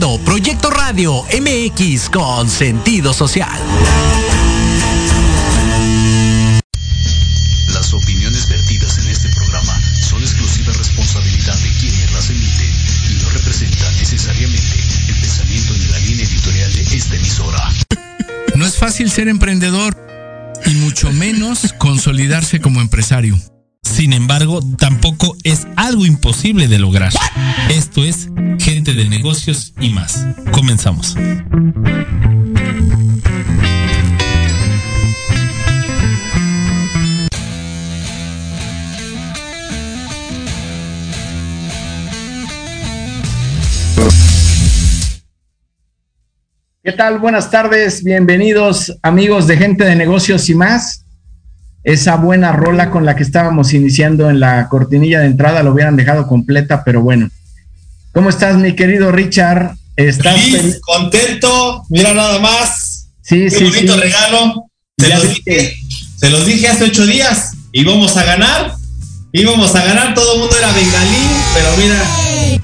escuchando Proyecto Radio MX con sentido social. Las opiniones vertidas en este programa son exclusiva responsabilidad de quienes las emiten y no representan necesariamente el pensamiento ni la línea editorial de esta emisora. No es fácil ser emprendedor y mucho menos consolidarse como empresario. Sin embargo, tampoco es algo imposible de lograr. Esto es Gente de Negocios y más. Comenzamos. ¿Qué tal? Buenas tardes, bienvenidos amigos de Gente de Negocios y más. Esa buena rola con la que estábamos iniciando en la cortinilla de entrada lo hubieran dejado completa, pero bueno. ¿Cómo estás, mi querido Richard? ¿Estás Feliz, contento, mira nada más. Sí, Qué sí, bonito sí. regalo. Se los, dije, se los dije hace ocho días. Íbamos a ganar. Íbamos a ganar. Todo el mundo era bengalí. Pero mira,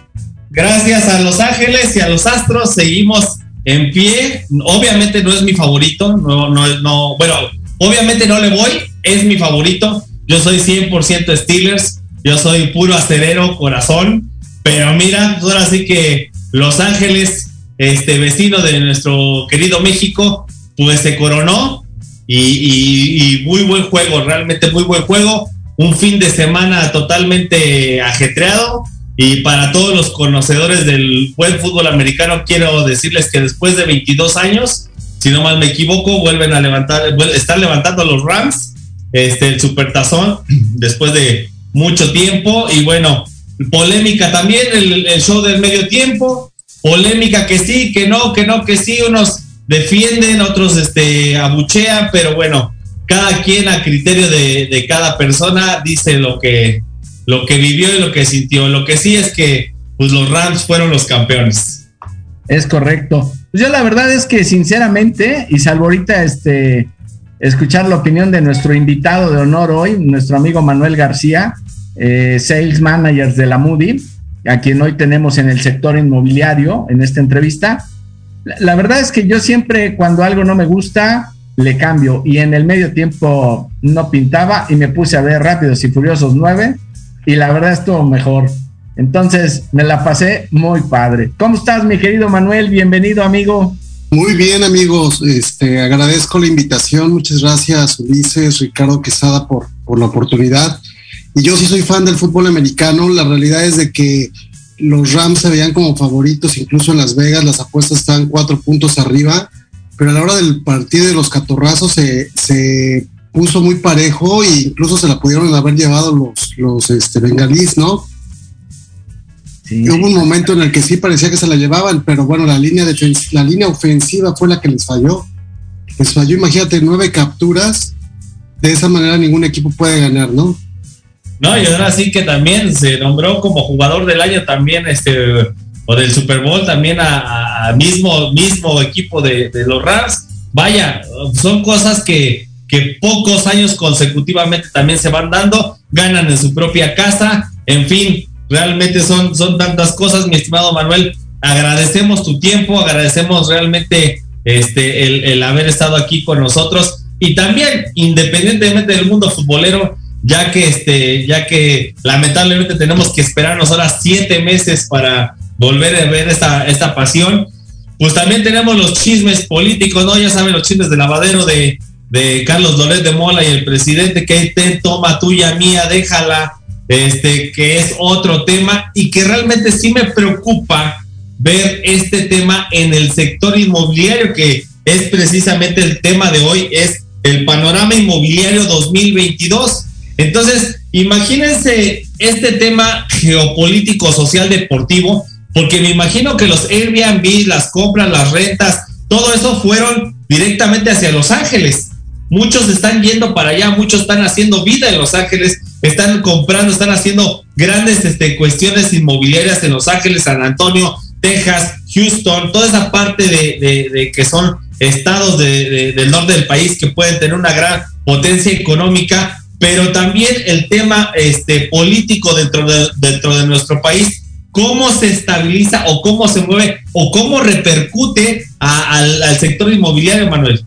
gracias a Los Ángeles y a los Astros seguimos en pie. Obviamente no es mi favorito. No, no, no. Bueno, obviamente no le voy. Es mi favorito. Yo soy 100% Steelers. Yo soy puro acerero, corazón. Pero mira, ahora sí que Los Ángeles, este vecino de nuestro querido México, pues se coronó y, muy buen juego, realmente muy buen juego. Un fin de semana totalmente ajetreado. Y para todos los conocedores del buen fútbol americano, quiero decirles que después de 22 años, si no mal me equivoco, vuelven a levantar, están levantando los Rams, este, el supertazón, después de mucho tiempo. Y bueno, polémica también, el, show del medio tiempo, polémica que sí, que no, que no, que sí, unos defienden, otros este, abuchean, pero bueno, cada quien a criterio de, de cada persona dice lo que, lo que vivió y lo que sintió. Lo que sí es que pues, los Rams fueron los campeones. Es correcto. Pues yo la verdad es que sinceramente, y salvo ahorita este, escuchar la opinión de nuestro invitado de honor hoy, nuestro amigo Manuel García, eh, Sales Manager de la Moody, a quien hoy tenemos en el sector inmobiliario en esta entrevista. La, verdad es que yo siempre cuando algo no me gusta, le cambio. Y en el medio tiempo no pintaba y me puse a ver Rápidos y Furiosos 9 y la verdad estuvo mejor. Entonces me la pasé muy padre. ¿Cómo estás, mi querido Manuel? Bienvenido, amigo. Muy bien, amigos. Este, agradezco la invitación. Muchas gracias, Ulises, Ricardo Quesada, por, la oportunidad. Y yo sí soy fan del fútbol americano. La realidad es de que los Rams se veían como favoritos, incluso en Las Vegas las apuestas estaban cuatro puntos arriba, pero a la hora del partido de los catorrazos se, puso muy parejo e incluso se la pudieron haber llevado los, los este, bengalíes, ¿no? Sí. Y hubo un momento en el que sí parecía que se la llevaban, pero bueno, la línea, defens- la línea ofensiva fue la que les falló. Les falló, imagínate, nueve capturas. De esa manera ningún equipo puede ganar, ¿no? No, y ahora sí que también se nombró como jugador del año también, este, o del Super Bowl también a mismo, mismo equipo de, de los Rams. Vaya, son cosas que, que pocos años consecutivamente también se van dando, ganan en su propia casa, en fin, realmente son, son tantas cosas, mi estimado Manuel. Agradecemos tu tiempo, agradecemos realmente este, el, el haber estado aquí con nosotros y también, independientemente del mundo futbolero, ya que este, ya que lamentablemente tenemos que esperarnos ahora siete meses para volver a ver esta, esta pasión. Pues también tenemos los chismes políticos, ¿no? Ya saben, los chismes de lavadero de, de Carlos Loret de Mola y el presidente que te toma tuya, mía, déjala, este, que es otro tema y que realmente sí me preocupa ver este tema en el sector inmobiliario, que es precisamente el tema de hoy, es el panorama inmobiliario 2022. Entonces, imagínense este tema geopolítico, social, deportivo, porque me imagino que los Airbnb, las compras, las rentas, todo eso fueron directamente hacia Los Ángeles. Muchos están yendo para allá, muchos están haciendo vida en Los Ángeles, están comprando, están haciendo grandes este, cuestiones inmobiliarias en Los Ángeles, San Antonio, Texas, Houston, toda esa parte de, que son estados de, de, del norte del país que pueden tener una gran potencia económica, pero también el tema este, político dentro de, dentro de nuestro país cómo se estabiliza o cómo se mueve o cómo repercute al sector inmobiliario, Manuel.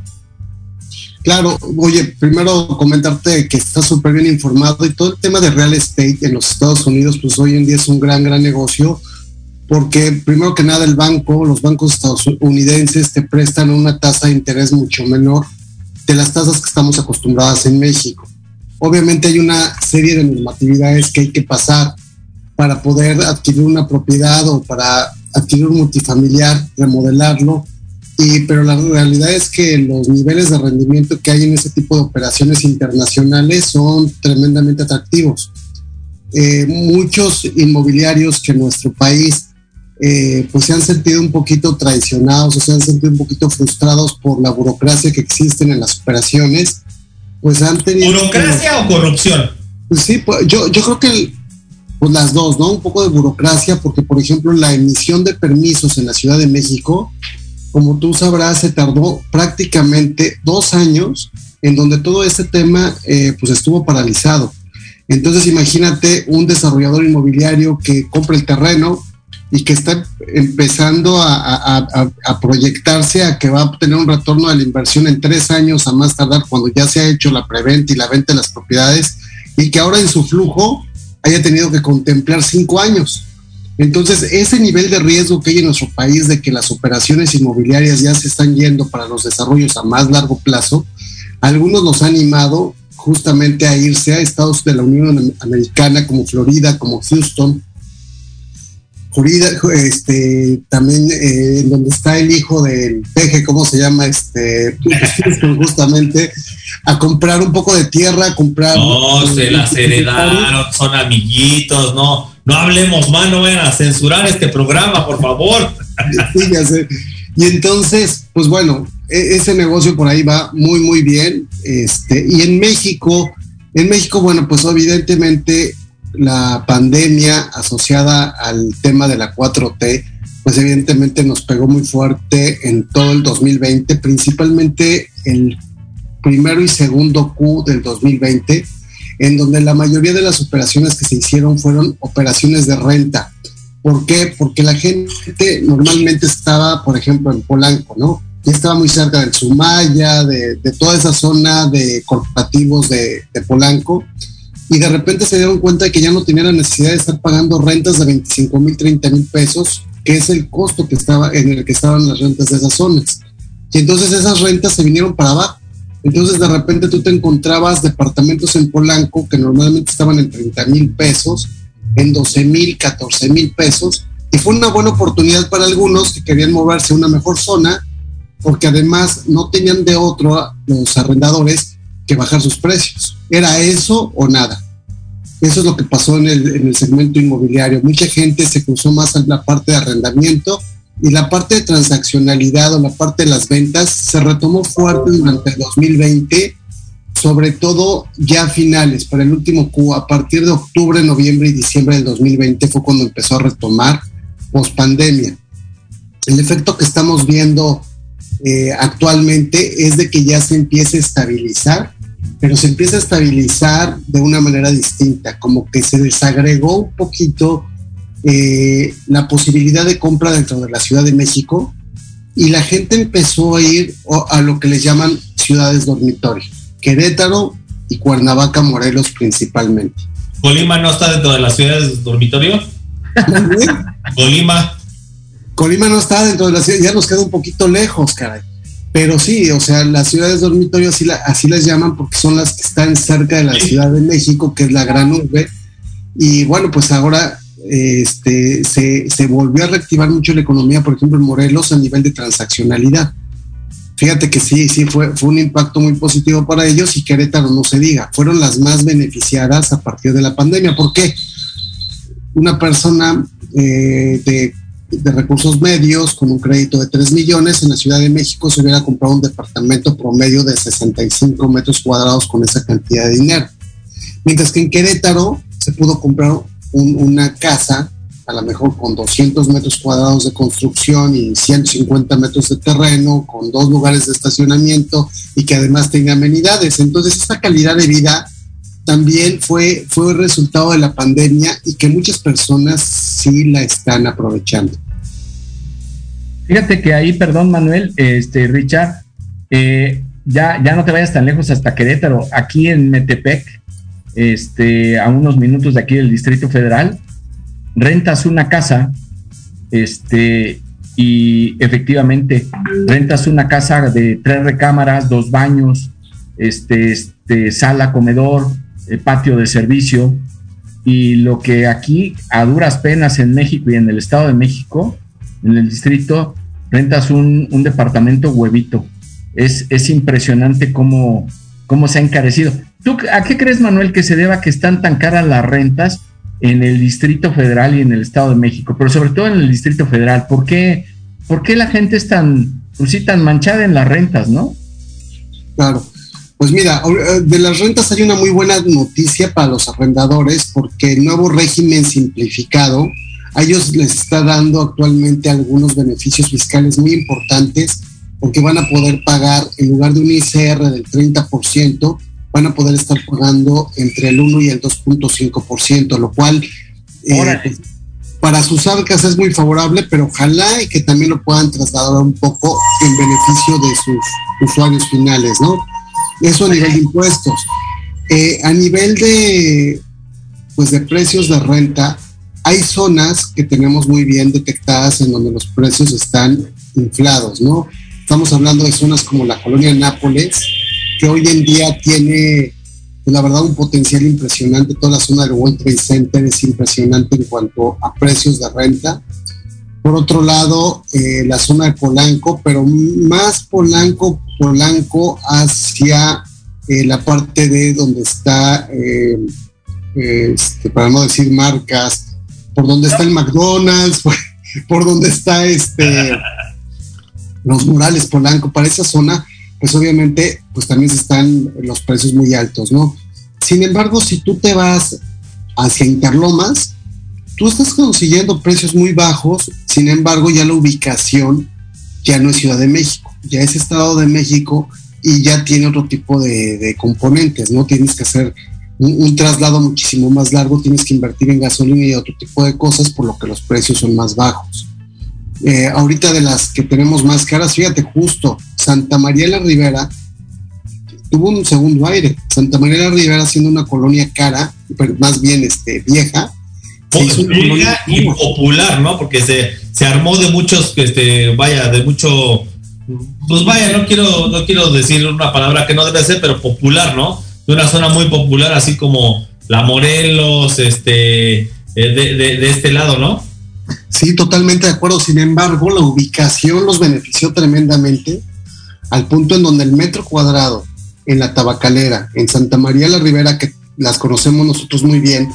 Claro, oye, primero comentarte que estás súper bien informado y todo el tema de real estate en los Estados Unidos, pues hoy en día es un gran, gran negocio, porque primero que nada el banco, los bancos estadounidenses te prestan una tasa de interés mucho menor de las tasas que estamos acostumbradas en México. Obviamente hay una serie de normatividades que hay que pasar para poder adquirir una propiedad o para adquirir un multifamiliar, remodelarlo y, pero la realidad es que los niveles de rendimiento que hay en ese tipo de operaciones internacionales son tremendamente atractivos. Eh, muchos inmobiliarios que en nuestro país eh, pues se han sentido un poquito traicionados o se han sentido un poquito frustrados por la burocracia que existen en las operaciones, pues han tenido... ¿Burocracia o corrupción? Pues sí, pues yo, yo creo que pues las dos, ¿no? Un poco de burocracia, porque por ejemplo la emisión de permisos en la Ciudad de México como tú sabrás, se tardó prácticamente dos años en donde todo este tema eh, pues estuvo paralizado. Entonces imagínate un desarrollador inmobiliario que compra el terreno y que está empezando a, proyectarse a que va a obtener un retorno de la inversión en tres años a más tardar cuando ya se ha hecho la preventa y la venta de las propiedades y que ahora en su flujo haya tenido que contemplar cinco años. Entonces, ese nivel de riesgo que hay en nuestro país de que las operaciones inmobiliarias ya se están yendo para los desarrollos a más largo plazo, algunos nos han animado justamente a irse a estados de la Unión Americana como Florida, como Houston, Florida, este, también eh, donde está el hijo del peje, ¿cómo se llama? Este, justamente, a comprar un poco de tierra, a comprar... No, se las heredaron, son amiguitos, no, no hablemos más, no vayan a censurar este programa, por favor. Y entonces, pues bueno, e-, ese negocio por ahí va muy, muy bien. Este, y en México, en México, bueno, pues evidentemente la pandemia asociada al tema de la 4T, pues evidentemente nos pegó muy fuerte en todo el 2020, principalmente el primero y segundo Q del 2020 en donde la mayoría de las operaciones que se hicieron fueron operaciones de renta. ¿Por qué? Porque la gente normalmente estaba, por ejemplo, en Polanco, ¿no? Y estaba muy cerca del Sumaya, de, toda esa zona de corporativos de, de, Polanco, y de repente se dieron cuenta de que ya no tenían la necesidad de estar pagando rentas de 25 mil, 30 mil pesos, que es el costo que estaba, en el que estaban las rentas de esas zonas. Y entonces esas rentas se vinieron para abajo entonces de repente tú te encontrabas departamentos en Polanco que normalmente estaban en 30 mil pesos, en 12 mil, 14 mil pesos, y fue una buena oportunidad para algunos que querían moverse a una mejor zona, porque además no tenían de otro los arrendadores que bajar sus precios. Era eso o nada. Eso es lo que pasó en el, en segmento inmobiliario. Mucha gente se cruzó más a la parte de arrendamiento y la parte de transaccionalidad o la parte de las ventas se retomó fuerte durante el 2020, sobre todo ya finales, para el último Q, a partir de octubre, noviembre y diciembre del 2020 fue cuando empezó a retomar post pandemia. El efecto que estamos viendo eh, actualmente es de que ya se empieza a estabilizar, pero se empieza a estabilizar de una manera distinta, como que se desagregó un poquito eh, la posibilidad de compra dentro de la Ciudad de México y la gente empezó a ir a lo que les llaman ciudades dormitorio, Querétaro y Cuernavaca, Morelos principalmente. ¿Colima no está dentro de las ciudades dormitorio? Colima. Colima no está dentro de la ciudad, ya nos queda un poquito lejos, caray. Pero sí, o sea, las ciudades dormitorio así, así las llaman porque son las que están cerca de la Ciudad de México, que es la gran urbe. Y bueno, pues ahora este, se, volvió a reactivar mucho la economía, por ejemplo, en Morelos a nivel de transaccionalidad. Fíjate que sí, sí, fue, fue un impacto muy positivo para ellos y Querétaro no se diga, fueron las más beneficiadas a partir de la pandemia. ¿Por qué? Una persona eh, de, de, recursos medios con un crédito de 3 millones en la Ciudad de México se hubiera comprado un departamento promedio de 65 metros cuadrados con esa cantidad de dinero. Mientras que en Querétaro se pudo comprar una casa, a lo mejor con 200 metros cuadrados de construcción y 150 metros de terreno, con dos lugares de estacionamiento y que además tenga amenidades. Entonces, esta calidad de vida también fue, fue resultado de la pandemia y que muchas personas sí la están aprovechando. Fíjate que ahí, perdón Manuel, este Richard, eh, ya, ya no te vayas tan lejos hasta Querétaro, aquí en Metepec, este, a unos minutos de aquí del Distrito Federal, rentas una casa, este, y efectivamente rentas una casa de tres recámaras, dos baños, este, este sala, comedor, eh, patio de servicio, y lo que aquí a duras penas en México y en el Estado de México, en el distrito, rentas un, un departamento huevito. Es, es impresionante cómo, cómo se ha encarecido. ¿Tú a qué crees, Manuel, que se deba que están tan caras las rentas en el Distrito Federal y en el Estado de México? Pero sobre todo en el Distrito Federal. ¿Por qué, por qué la gente es tan, pues tan manchada en las rentas, no? Claro. Pues mira, de las rentas hay una muy buena noticia para los arrendadores porque el nuevo régimen simplificado a ellos les está dando actualmente algunos beneficios fiscales muy importantes porque van a poder pagar, en lugar de un ICR del 30%, van a poder estar pagando entre el 1 y el 2.5%, lo cual eh, para sus arcas es muy favorable, pero ojalá y que también lo puedan trasladar un poco en beneficio de sus usuarios finales, ¿no? Eso a nivel de impuestos. Eh, a nivel de, pues de precios de renta, hay zonas que tenemos muy bien detectadas en donde los precios están inflados, ¿no? Estamos hablando de zonas como la colonia Nápoles, que hoy en día tiene, pues, la verdad, un potencial impresionante. Toda la zona del World Trade Center es impresionante en cuanto a precios de renta. Por otro lado, eh, la zona de Polanco, pero más Polanco, Polanco hacia eh, la parte de donde está, eh, este, para no decir marcas, por donde está el McDonald's, por, por donde está este los murales Polanco, para esa zona, pues obviamente, pues también están los precios muy altos, ¿no? Sin embargo, si tú te vas hacia Interlomas, tú estás consiguiendo precios muy bajos, sin embargo, ya la ubicación ya no es Ciudad de México, ya es Estado de México y ya tiene otro tipo de, componentes, ¿no? Tienes que hacer un, un, traslado muchísimo más largo, tienes que invertir en gasolina y otro tipo de cosas, por lo que los precios son más bajos. Eh, ahorita de las que tenemos más caras, fíjate, justo Santa María la Ribera tuvo un segundo aire. Santa María la Ribera siendo una colonia cara, pero más bien este, vieja. Pues vieja y popular, ¿no? Porque se, se armó de muchos, este, vaya, de mucho, pues vaya, no quiero, no quiero decir una palabra que no debe ser, pero popular, ¿no? De una zona muy popular, así como la Morelos, este, eh, de, de, de este lado, ¿no? Sí, totalmente de acuerdo. Sin embargo, la ubicación los benefició tremendamente al punto en donde el metro cuadrado en la tabacalera, en Santa María la Ribera, que las conocemos nosotros muy bien,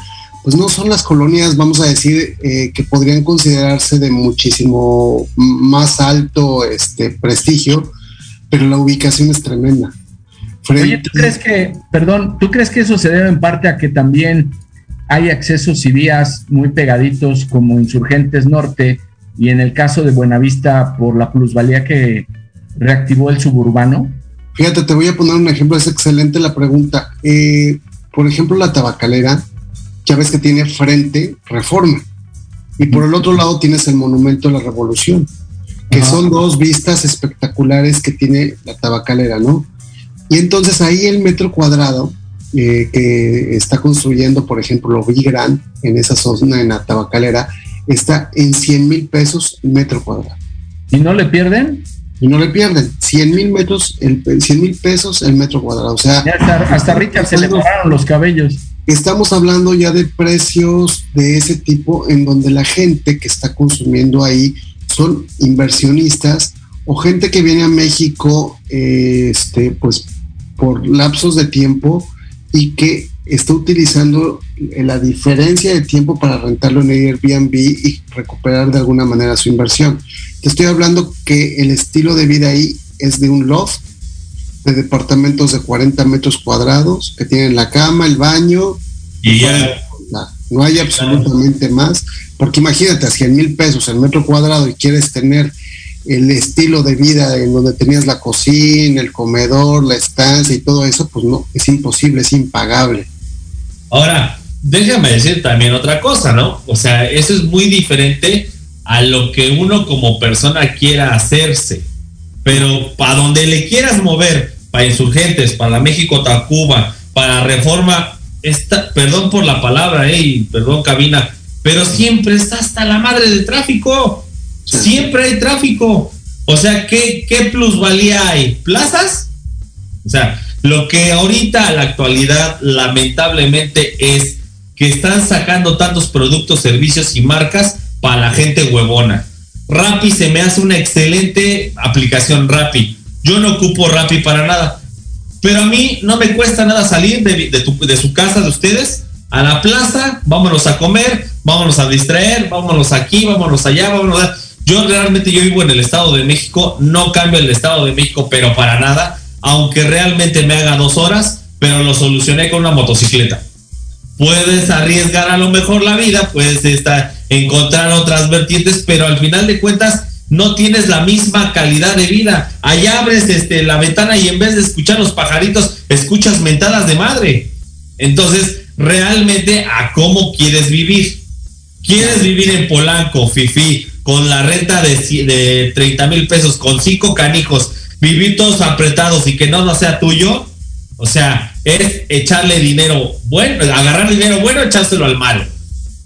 pues no son las colonias, vamos a decir, eh, que podrían considerarse de muchísimo más alto este, prestigio, pero la ubicación es tremenda. Oye, ¿tú crees que, perdón, ¿tú crees que eso se debe en parte a que también hay accesos y vías muy pegaditos como Insurgentes Norte y en el caso de Buenavista por la plusvalía que reactivó el suburbano? Fíjate, te voy a poner un ejemplo, es excelente la pregunta. Eh, por ejemplo, la tabacalera, ya ves que tiene frente reforma. Y por el otro lado tienes el Monumento de la Revolución, que son dos vistas espectaculares que tiene la tabacalera, ¿no? Y entonces ahí el metro cuadrado eh, que está construyendo, por ejemplo, Vigran en esa zona, en la tabacalera, está en 100 mil pesos metro cuadrado. ¿Y no le pierden? Y no le pierden. 100 mil metros, el, 100 mil pesos el metro cuadrado. O sea, hasta, hasta Richard se le pararon los cabellos. Estamos hablando ya de precios de ese tipo en donde la gente que está consumiendo ahí son inversionistas o gente que viene a México eh, este, pues por lapsos de tiempo y que está utilizando la diferencia de tiempo para rentarlo en Airbnb y recuperar de alguna manera su inversión. Te estoy hablando que el estilo de vida ahí es de un loft de departamentos de 40 metros cuadrados que tienen la cama, el baño. Y ya. No hay absolutamente más, porque imagínate, a 100 mil pesos el metro cuadrado y quieres tener el estilo de vida en donde tenías la cocina, el comedor, la estancia y todo eso, pues no, es imposible, es impagable. Ahora, déjame decir también otra cosa, ¿no? O sea, eso es muy diferente a lo que uno como persona quiera hacerse. Pero para donde le quieras mover, para insurgentes, para México Tacuba, para reforma, esta, perdón por la palabra, eh, perdón cabina, pero siempre está hasta la madre de tráfico. Siempre hay tráfico. O sea, ¿qué, qué plusvalía hay? ¿Plazas? O sea, lo que ahorita a la actualidad lamentablemente es que están sacando tantos productos, servicios y marcas para la gente huevona. Rappi se me hace una excelente aplicación Rappi. Yo no ocupo Rappi para nada. Pero a mí no me cuesta nada salir de, su casa, de ustedes, a la plaza, vámonos a comer, vámonos a distraer, vámonos aquí, vámonos allá, vámonos allá. Yo realmente yo vivo en el Estado de México, no cambio el Estado de México, pero para nada, aunque realmente me haga dos horas, pero lo solucioné con una motocicleta. Puedes arriesgar a lo mejor la vida, puedes estar, encontrar otras vertientes, pero al final de cuentas no tienes la misma calidad de vida. Allá abres este, la ventana y en vez de escuchar los pajaritos, escuchas mentadas de madre. Entonces, realmente a cómo quieres vivir. ¿Quieres vivir en Polanco, Fifi, con la renta de, de 30 mil pesos, con cinco canijos, vivir todos apretados y que no, no sea tuyo? O sea, es echarle dinero bueno, agarrar dinero bueno, echárselo al malo.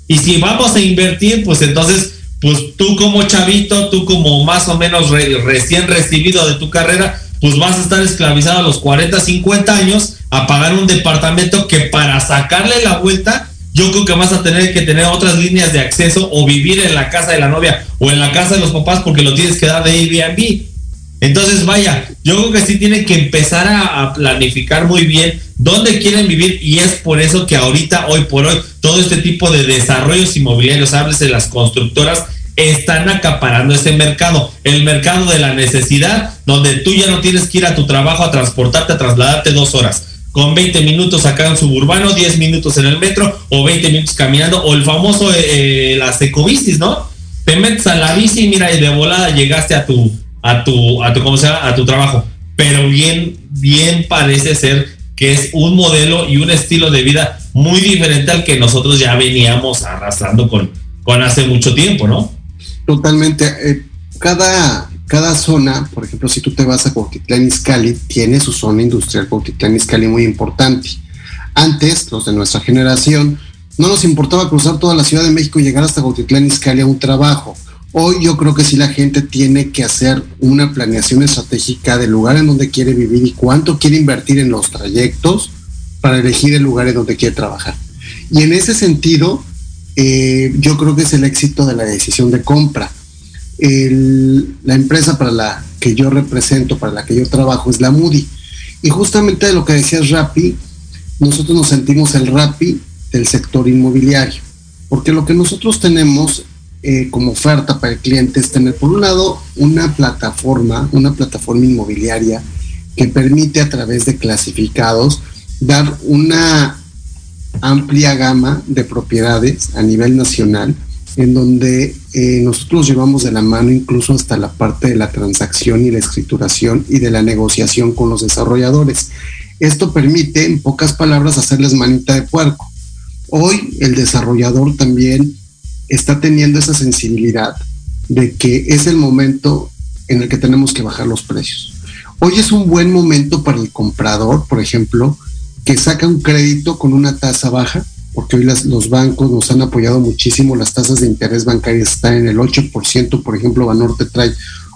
Y si vamos a invertir, pues entonces, pues tú como chavito, tú como más o menos recién recibido de tu carrera, pues vas a estar esclavizado a los 40, 50 años a pagar un departamento que para sacarle la vuelta, yo creo que vas a tener que tener otras líneas de acceso o vivir en la casa de la novia o en la casa de los papás porque lo tienes que dar de Airbnb. Entonces, vaya, yo creo que sí tienen que empezar a, planificar muy bien dónde quieren vivir y es por eso que ahorita, hoy por hoy, todo este tipo de desarrollos inmobiliarios, hables de las constructoras, están acaparando ese mercado, el mercado de la necesidad, donde tú ya no tienes que ir a tu trabajo a transportarte, a trasladarte dos horas. Con 20 minutos acá en suburbano, 10 minutos en el metro o 20 minutos caminando, o el famoso, eh, eh, las ecobicis, ¿no? Te metes a la bici mira, y de volada llegaste a tu, a tu, a tu, ¿cómo se? A tu trabajo. Pero bien, bien parece ser que es un modelo y un estilo de vida muy diferente al que nosotros ya veníamos arrastrando con, con hace mucho tiempo, ¿no? Totalmente. Eh, cada, cada zona, por ejemplo, si tú te vas a Cuautitlán Izcalli, tiene su zona industrial Cuautitlán Izcalli muy importante. Antes, los de nuestra generación, no nos importaba cruzar toda la Ciudad de México y llegar hasta Cuautitlán Izcalli a un trabajo. Hoy yo creo que sí la gente tiene que hacer una planeación estratégica del lugar en donde quiere vivir y cuánto quiere invertir en los trayectos para elegir el lugar en donde quiere trabajar. Y en ese sentido, eh, yo creo que es el éxito de la decisión de compra. la empresa para la que yo represento, para la que yo trabajo, es la Moody. Y justamente de lo que decías Rappi, nosotros nos sentimos el Rappi del sector inmobiliario, porque lo que nosotros tenemos eh, como oferta para el cliente es tener, por un lado, una plataforma, una plataforma inmobiliaria que permite a través de clasificados dar una amplia gama de propiedades a nivel nacional, en donde eh, nosotros llevamos de la mano incluso hasta la parte de la transacción y la escrituración y de la negociación con los desarrolladores. Esto permite, en pocas palabras, hacerles manita de puerco. Hoy el desarrollador también está teniendo esa sensibilidad de que es el momento en el que tenemos que bajar los precios. Hoy es un buen momento para el comprador, por ejemplo, que saca un crédito con una tasa baja, porque hoy los bancos nos han apoyado muchísimo, las tasas de interés bancarias están en el 8%, por ejemplo, Banorte trae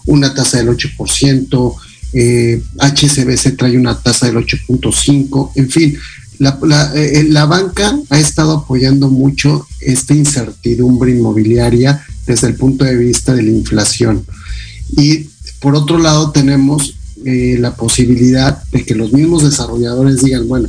una tasa del 8%, eh, HSBC trae una tasa del 8.5%, en fin, la, eh, eh, la, banca ha estado apoyando mucho esta incertidumbre inmobiliaria desde el punto de vista de la inflación. Y por otro lado tenemos la posibilidad de que los mismos desarrolladores digan, bueno,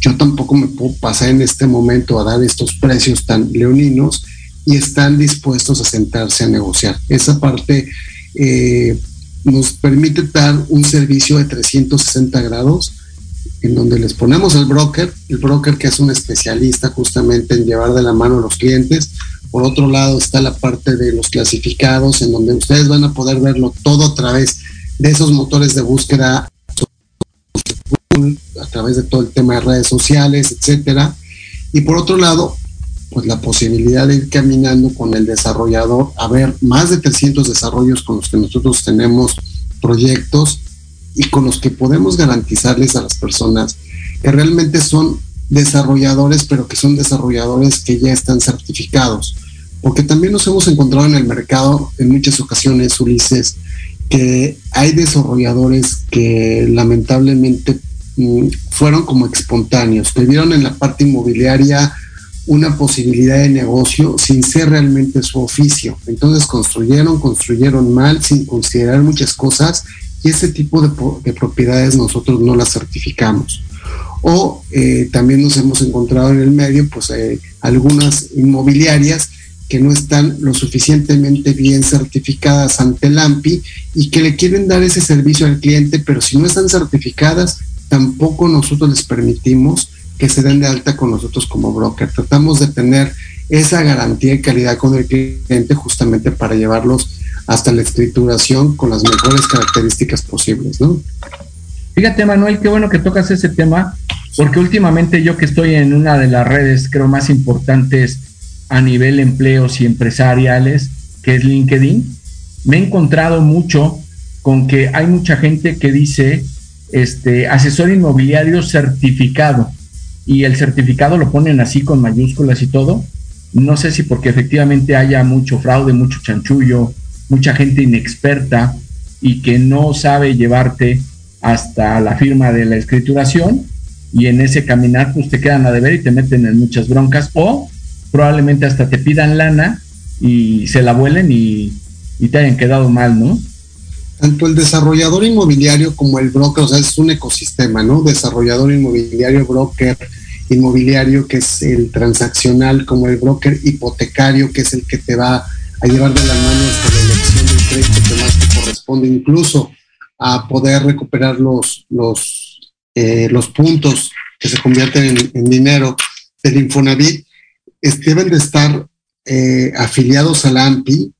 yo tampoco me puedo pasar en este momento a dar estos precios tan leoninos y están dispuestos a sentarse a negociar. Esa parte eh, nos permite dar un servicio de 360 grados en donde les ponemos el broker, el broker que es un especialista justamente en llevar de la mano a los clientes. Por otro lado está la parte de los clasificados, en donde ustedes van a poder verlo todo a través de esos motores de búsqueda a través de todo el tema de redes sociales, etcétera. Y por otro lado, pues la posibilidad de ir caminando con el desarrollador a ver más de 300 desarrollos con los que nosotros tenemos proyectos y con los que podemos garantizarles a las personas que realmente son desarrolladores, pero que son desarrolladores que ya están certificados. Porque también nos hemos encontrado en el mercado en muchas ocasiones, Ulises, que hay desarrolladores que lamentablemente mm, fueron como espontáneos, que vieron en la parte inmobiliaria una posibilidad de negocio sin ser realmente su oficio. Entonces construyeron, construyeron mal, sin considerar muchas cosas y ese tipo de, propiedades nosotros no las certificamos. O eh, también nos hemos encontrado en el medio, pues eh, algunas inmobiliarias que no están lo suficientemente bien certificadas ante el AMPI y que le quieren dar ese servicio al cliente, pero si no están certificadas, tampoco nosotros les permitimos que se den de alta con nosotros como broker. Tratamos de tener esa garantía y calidad con el cliente justamente para llevarlos hasta la escrituración con las mejores características posibles, ¿no? Fíjate, Manuel, qué bueno que tocas ese tema, porque últimamente yo que estoy en una de las redes, creo, más importantes a nivel empleos y empresariales, que es LinkedIn, me he encontrado mucho con que hay mucha gente que dice este asesor inmobiliario certificado y el certificado lo ponen así con mayúsculas y todo. No sé si porque efectivamente haya mucho fraude, mucho chanchullo, mucha gente inexperta y que no sabe llevarte hasta la firma de la escrituración y en ese caminar pues te quedan a deber y te meten en muchas broncas o probablemente hasta te pidan lana y se la vuelen y, y te hayan quedado mal, ¿no? Tanto el desarrollador inmobiliario como el broker, o sea, es un ecosistema, ¿no? Desarrollador inmobiliario, broker inmobiliario, que es el transaccional, como el broker hipotecario, que es el que te va a llevar de la mano hasta la elección del crédito que más te corresponde, incluso a poder recuperar los, los, eh, los puntos que se convierten en, dinero del Infonavit, deben de estar eh, afiliados a la AMPI,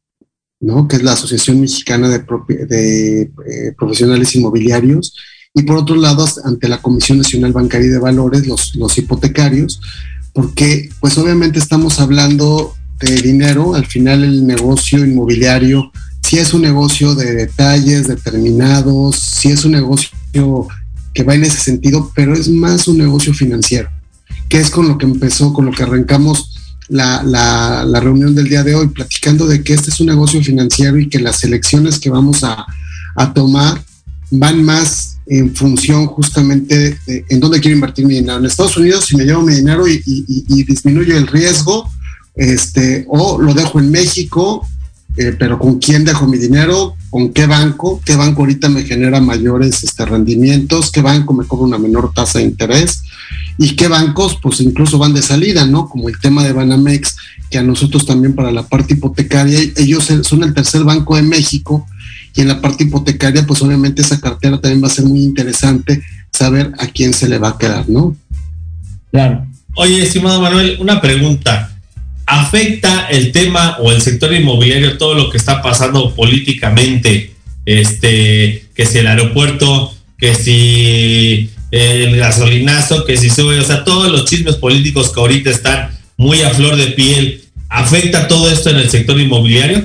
¿no? que es la Asociación Mexicana de, de eh, Profesionales Inmobiliarios, y por otro lado, ante la Comisión Nacional Bancaria y de Valores, los, los hipotecarios, porque pues obviamente estamos hablando de dinero, al final el negocio inmobiliario, si es un negocio de detalles determinados, si es un negocio que va en ese sentido, pero es más un negocio financiero, que es con lo que empezó, con lo que arrancamos la, la, la, reunión del día de hoy, platicando de que este es un negocio financiero y que las elecciones que vamos a, a tomar van más en función justamente de, en dónde quiero invertir mi dinero. En Estados Unidos, si me llevo mi dinero y, y, disminuyo el riesgo, este, o lo dejo en México, eh, pero ¿con quién dejo mi dinero? ¿Con qué banco? ¿Qué banco ahorita me genera mayores este, rendimientos? ¿Qué banco me cobra una menor tasa de interés? ¿Y qué bancos pues incluso van de salida, ¿no? Como el tema de Banamex, que a nosotros también para la parte hipotecaria, ellos son el tercer banco de México y en la parte hipotecaria pues obviamente esa cartera también va a ser muy interesante saber a quién se le va a quedar, ¿no? Claro. Oye, estimado Manuel, una pregunta afecta el tema o el sector inmobiliario, todo lo que está pasando políticamente, este, que si el aeropuerto, que si el gasolinazo, que si sube, o sea, todos los chismes políticos que ahorita están muy a flor de piel, ¿afecta todo esto en el sector inmobiliario?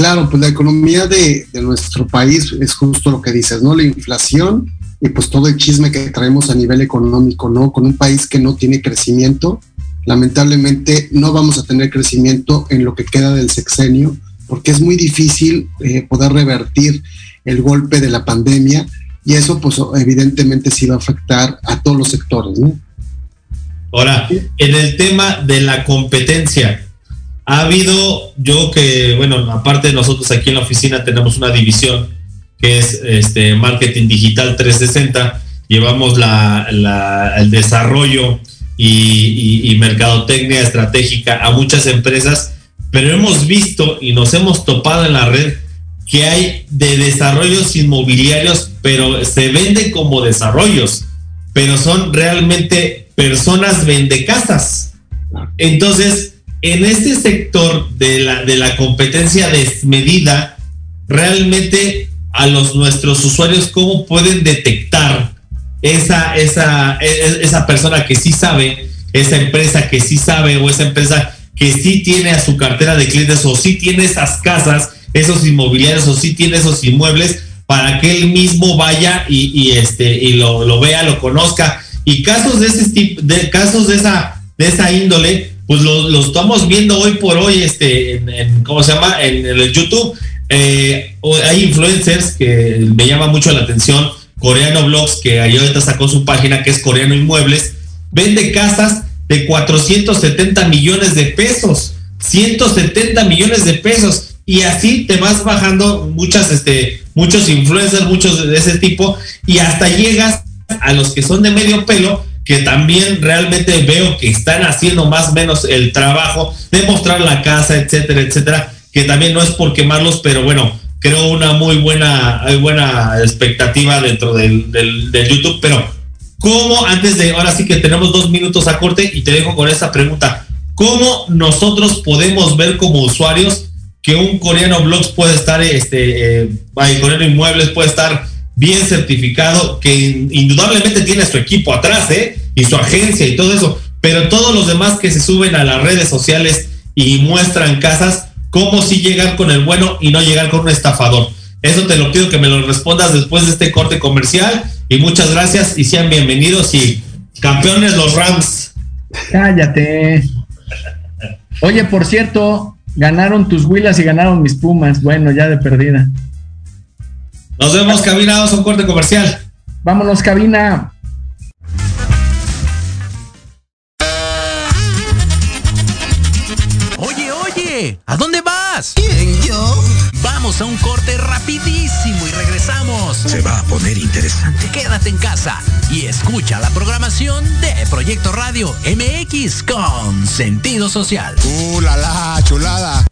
Claro, pues la economía de, de nuestro país es justo lo que dices, ¿no? La inflación y pues todo el chisme que traemos a nivel económico, ¿no? Con un país que no tiene crecimiento, lamentablemente no vamos a tener crecimiento en lo que queda del sexenio, porque es muy difícil eh, poder revertir el golpe de la pandemia y eso pues evidentemente sí va a afectar a todos los sectores. ¿no? Ahora, en el tema de la competencia, ha habido, yo que, bueno, aparte de nosotros aquí en la oficina tenemos una división que es este marketing digital 360, llevamos la, la, el desarrollo y, mercadotecnia estratégica a muchas empresas, pero hemos visto y nos hemos topado en la red que hay de desarrollos inmobiliarios, pero se venden como desarrollos, pero son realmente personas vendecasas. Entonces, en este sector de la, de la competencia desmedida, realmente a los nuestros usuarios, ¿cómo pueden detectar esa, esa, e, e, esa persona que sí sabe esa empresa que sí sabe o esa empresa que sí tiene a su cartera de clientes o sí tiene esas casas, esos inmobiliarios o sí tiene esos inmuebles para que él mismo vaya y, este y lo, vea, lo conozca. Y casos de ese tipo, de casos de esa, de esa índole, pues lo, estamos viendo hoy por hoy, este, en, ¿cómo se llama? En, el YouTube. Eh, hay influencers que me llama mucho la atención. Coreano Blogs, que ahorita sacó su página que es Coreano Inmuebles, vende casas de 470 millones de pesos. 170 millones de pesos. Y así te vas bajando muchas, este, muchos influencers, muchos de ese tipo, y hasta llegas a los que son de medio pelo, que también realmente veo que están haciendo más o menos el trabajo de mostrar la casa, etcétera, etcétera, que también no es por quemarlos, pero bueno, creo una muy buena, buena expectativa dentro del, del, YouTube, pero ¿cómo antes de, ahora sí que tenemos dos minutos a corte y te dejo con esta pregunta, ¿cómo nosotros podemos ver como usuarios que un coreano blogs puede estar, este, eh, coreano inmuebles puede estar bien certificado, que indudablemente tiene su equipo atrás, ¿eh? Y su agencia y todo eso, pero todos los demás que se suben a las redes sociales y muestran casas, ¿cómo si llegar con el bueno y no llegar con un estafador? Eso te lo pido que me lo respondas después de este corte comercial y muchas gracias y sean bienvenidos y campeones los Rams. Cállate. Oye, por cierto, Ganaron tus Willas y ganaron mis Pumas. Bueno, ya de perdida. Nos vemos, cabina. Vamos a un corte comercial. Vámonos, cabina. Oye, oye, ¿a dónde vas? ¿Quién, yo? Vamos a un corte rapidísimo y regresamos. Se va a poner interesante. Quédate en casa y escucha la programación de Proyecto Radio MX con sentido social. ¡Uh, la, la chulada!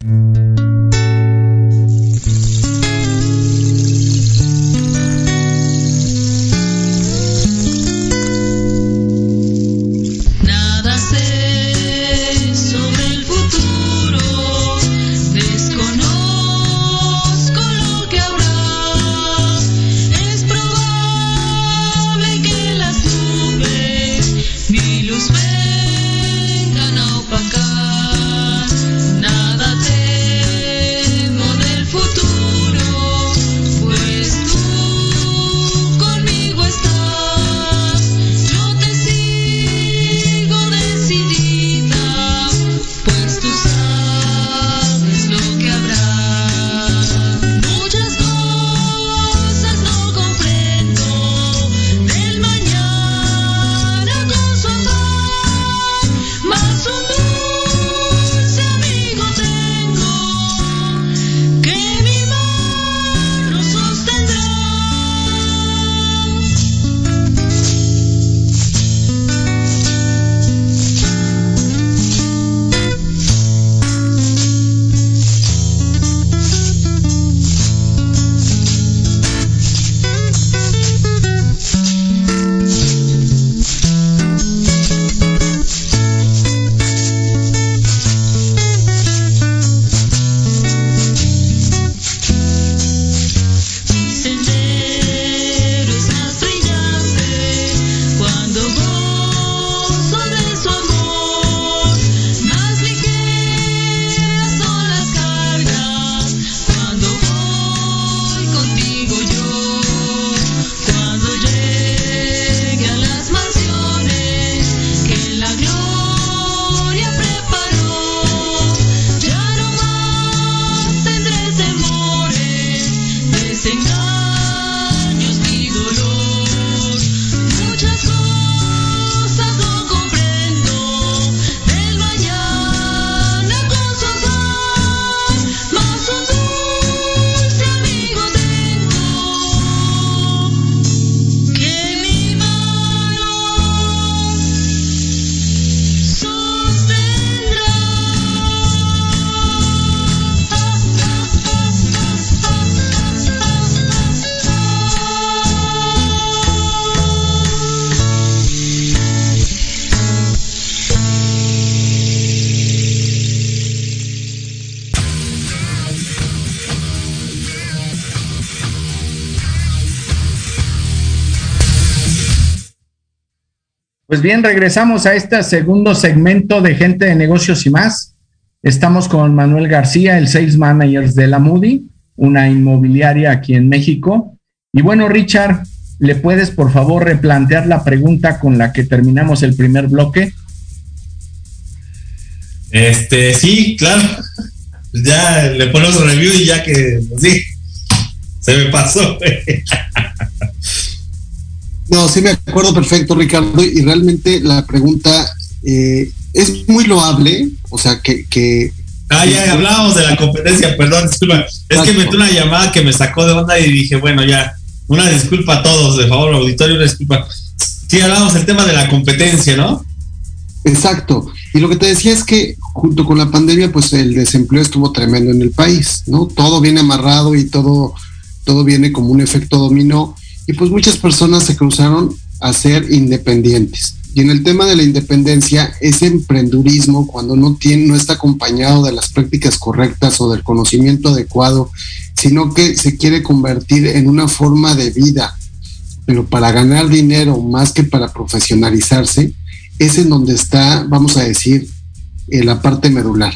Pues bien, regresamos a este segundo segmento de gente de negocios y más. Estamos con Manuel García, el Sales Manager de la Moody, una inmobiliaria aquí en México. Y bueno, Richard, ¿le puedes por favor replantear la pregunta con la que terminamos el primer bloque? Este, sí, claro. Ya le ponemos review y ya que, sí, se me pasó. No, sí me acuerdo perfecto, Ricardo, y realmente la pregunta eh, es muy loable, o sea, que... que ah, ya hablábamos de la competencia, perdón, disculpa. Es que me dio una llamada que me sacó de onda y dije, bueno, ya, una disculpa a todos, de favor, auditorio, una disculpa. Sí, hablábamos del tema de la competencia, ¿no? Exacto. Y lo que te decía es que junto con la pandemia, pues el desempleo estuvo tremendo en el país, ¿no? Todo viene amarrado y todo, todo viene como un efecto dominó y pues muchas personas se cruzaron a ser independientes. Y en el tema de la independencia, ese emprendurismo, cuando no, tiene, no está acompañado de las prácticas correctas o del conocimiento adecuado, sino que se quiere convertir en una forma de vida, pero para ganar dinero más que para profesionalizarse, es en donde está, vamos a decir, eh, la parte medular.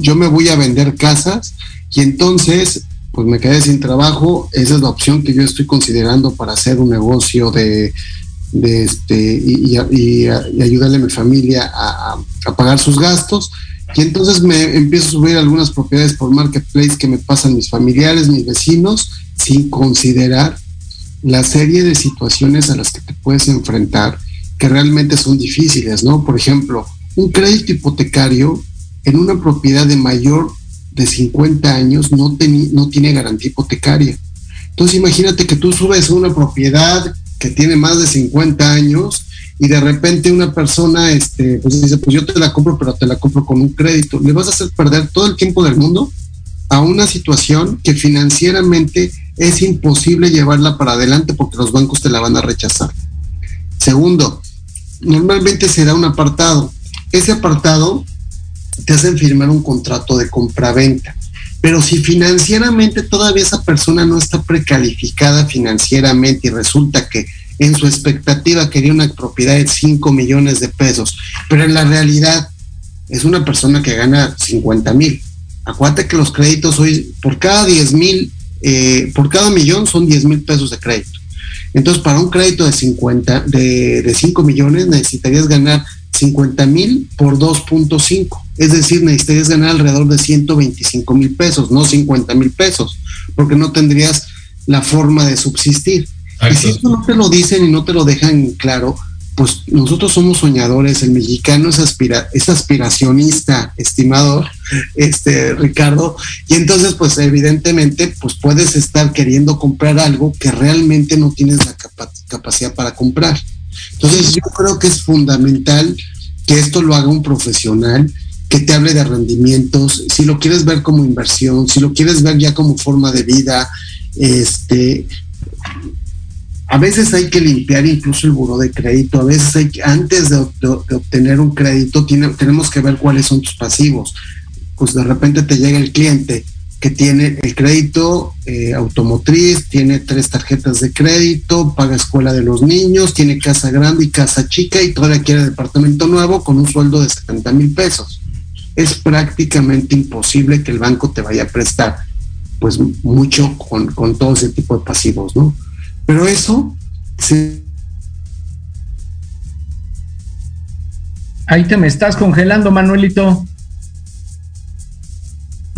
Yo me voy a vender casas y entonces pues me quedé sin trabajo, esa es la opción que yo estoy considerando para hacer un negocio de, este y, ayudarle a mi familia a, pagar sus gastos. Y entonces me empiezo a subir algunas propiedades por marketplace que me pasan mis familiares, mis vecinos, sin considerar la serie de situaciones a las que te puedes enfrentar que realmente son difíciles, ¿no? Por ejemplo, un crédito hipotecario en una propiedad de mayor de 50 años no, no tiene garantía hipotecaria. Entonces imagínate que tú subes una propiedad que tiene más de 50 años y de repente una persona este, pues dice, pues yo te la compro, pero te la compro con un crédito. Le vas a hacer perder todo el tiempo del mundo a una situación que financieramente es imposible llevarla para adelante porque los bancos te la van a rechazar. Segundo, normalmente se da un apartado. Ese apartado te hacen firmar un contrato de compraventa. Pero si financieramente todavía esa persona no está precalificada financieramente y resulta que en su expectativa quería una propiedad de 5 millones de pesos, pero en la realidad es una persona que gana 50 mil. Acuérdate que los créditos hoy, por cada 10 mil, eh, por cada millón son 10 mil pesos de crédito. Entonces, para un crédito de 50, de, de 5 millones necesitarías ganar 50 mil por 2.5. Es decir, necesitarías ganar alrededor de 125 mil pesos, no 50 mil pesos, porque no tendrías la forma de subsistir. Y si esto no te lo dicen y no te lo dejan claro, pues nosotros somos soñadores, el mexicano es, aspira, es aspiracionista, estimado este, Ricardo, y entonces pues evidentemente pues puedes estar queriendo comprar algo que realmente no tienes la capacidad para comprar. Entonces yo creo que es fundamental que esto lo haga un profesional, que te hable de rendimientos, si lo quieres ver como inversión, si lo quieres ver ya como forma de vida, este, a veces hay que limpiar incluso el buro de crédito, a veces hay que, antes de, obtener un crédito tenemos que ver cuáles son tus pasivos. Pues de repente te llega el cliente que tiene el crédito eh, automotriz, tiene tres tarjetas de crédito, paga escuela de los niños, tiene casa grande y casa chica y todavía quiere departamento nuevo con un sueldo de 70 mil pesos. Es prácticamente imposible que el banco te vaya a prestar pues mucho con, con todo ese tipo de pasivos, ¿no? Pero eso se... Ahí te me estás congelando, Manuelito.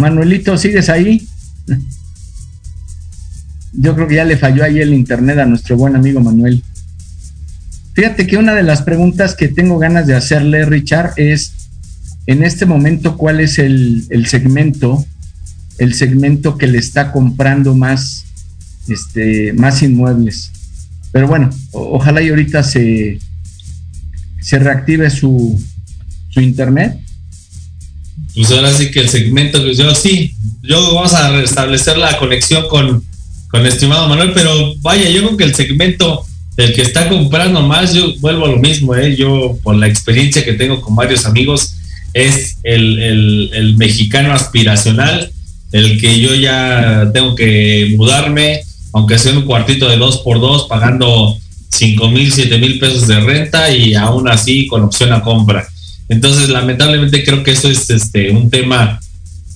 Manuelito, ¿sigues ahí? Yo creo que ya le falló ahí el internet a nuestro buen amigo Manuel. Fíjate que una de las preguntas que tengo ganas de hacerle, Richard, es en este momento cuál es el, segmento, el segmento que le está comprando más, este, más inmuebles. Pero bueno, ojalá y ahorita se, se reactive su, su internet pues ahora sí que el segmento, pues yo sí, yo vamos a restablecer la conexión con, con estimado Manuel, pero vaya, yo creo que el segmento del que está comprando más, yo vuelvo a lo mismo, ¿eh? yo por la experiencia que tengo con varios amigos, es el, el mexicano aspiracional, el que yo ya tengo que mudarme, aunque sea un cuartito de dos por dos, pagando 5 mil, 7 mil pesos de renta y aún así con opción a compra. Entonces, lamentablemente creo que eso es este un tema,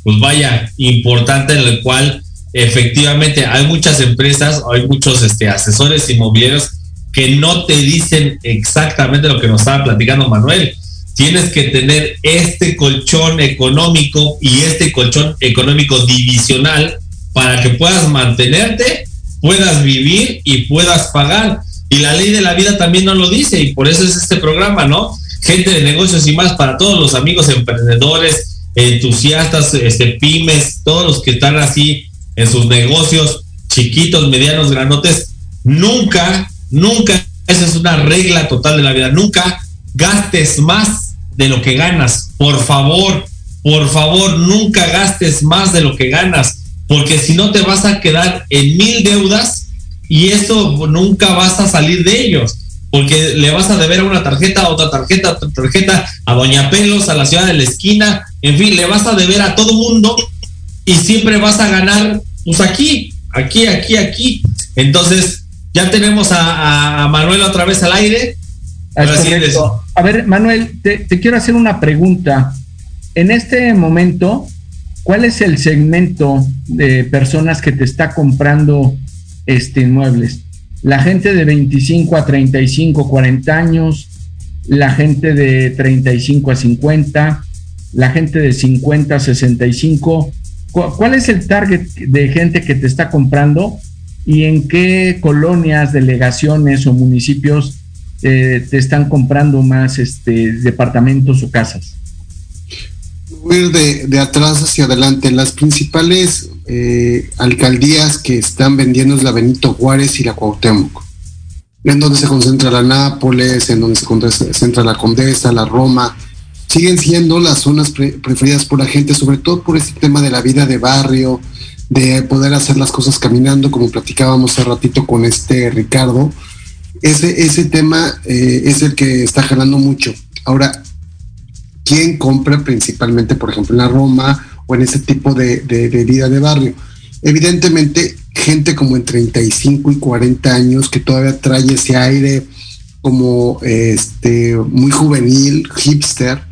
pues vaya, importante en el cual efectivamente hay muchas empresas, hay muchos este, asesores inmobiliarios que no te dicen exactamente lo que nos estaba platicando Manuel. Tienes que tener este colchón económico y este colchón económico divisional para que puedas mantenerte, puedas vivir y puedas pagar. Y la ley de la vida también no lo dice y por eso es este programa, ¿no? Gente de negocios y más para todos los amigos emprendedores, entusiastas, este, pymes, todos los que están así en sus negocios chiquitos, medianos, granotes, nunca, nunca, esa es una regla total de la vida, nunca gastes más de lo que ganas. Por favor, por favor, nunca gastes más de lo que ganas, porque si no te vas a quedar en mil deudas y eso nunca vas a salir de ellos. Porque le vas a deber a una tarjeta, a otra tarjeta, a otra tarjeta, a Doña Pelos, a la ciudad de la esquina, en fin, le vas a deber a todo mundo y siempre vas a ganar, pues aquí, aquí, aquí, aquí. Entonces, ya tenemos a, a Manuel otra vez al aire. A ver, Manuel, te, te, quiero hacer una pregunta. En este momento, ¿cuál es el segmento de personas que te está comprando este inmuebles? La gente de 25 a 35, 40 años, la gente de 35 a 50, la gente de 50 a 65. ¿Cuál es el target de gente que te está comprando y en qué colonias, delegaciones o municipios eh, te están comprando más este, departamentos o casas? Voy a ir de, de atrás hacia adelante. Las principales eh, alcaldías que están vendiendo es la Benito Juárez y la Cuauhtémoc, en donde se concentra la Nápoles, en donde se concentra la Condesa, la Roma. Siguen siendo las zonas pre preferidas por la gente, sobre todo por este tema de la vida de barrio, de poder hacer las cosas caminando, como platicábamos hace ratito con este Ricardo. Ese, ese tema eh, es el que está jalando mucho. Ahora, ¿quién compra principalmente, por ejemplo, en la Roma o en ese tipo de, de, de, vida de barrio? Evidentemente, gente como en 35 y 40 años que todavía trae ese aire como este muy juvenil, hipster,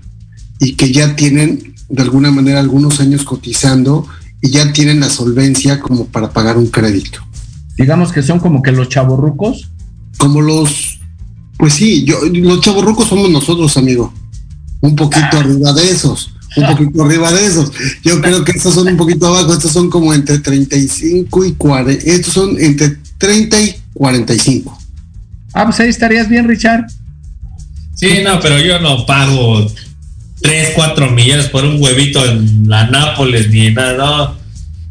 y que ya tienen de alguna manera algunos años cotizando y ya tienen la solvencia como para pagar un crédito. Digamos que son como que los chavorrucos. Como los, pues sí, yo, los chavorrucos somos nosotros, amigo. Un poquito ah. arriba de esos, un poquito arriba de esos. Yo creo que estos son un poquito abajo, estos son como entre 35 y 40, estos son entre 30 y 45. Ah, pues ahí estarías bien, Richard. Sí, no, pero yo no pago 3, 4 millones por un huevito en la Nápoles ni nada, no.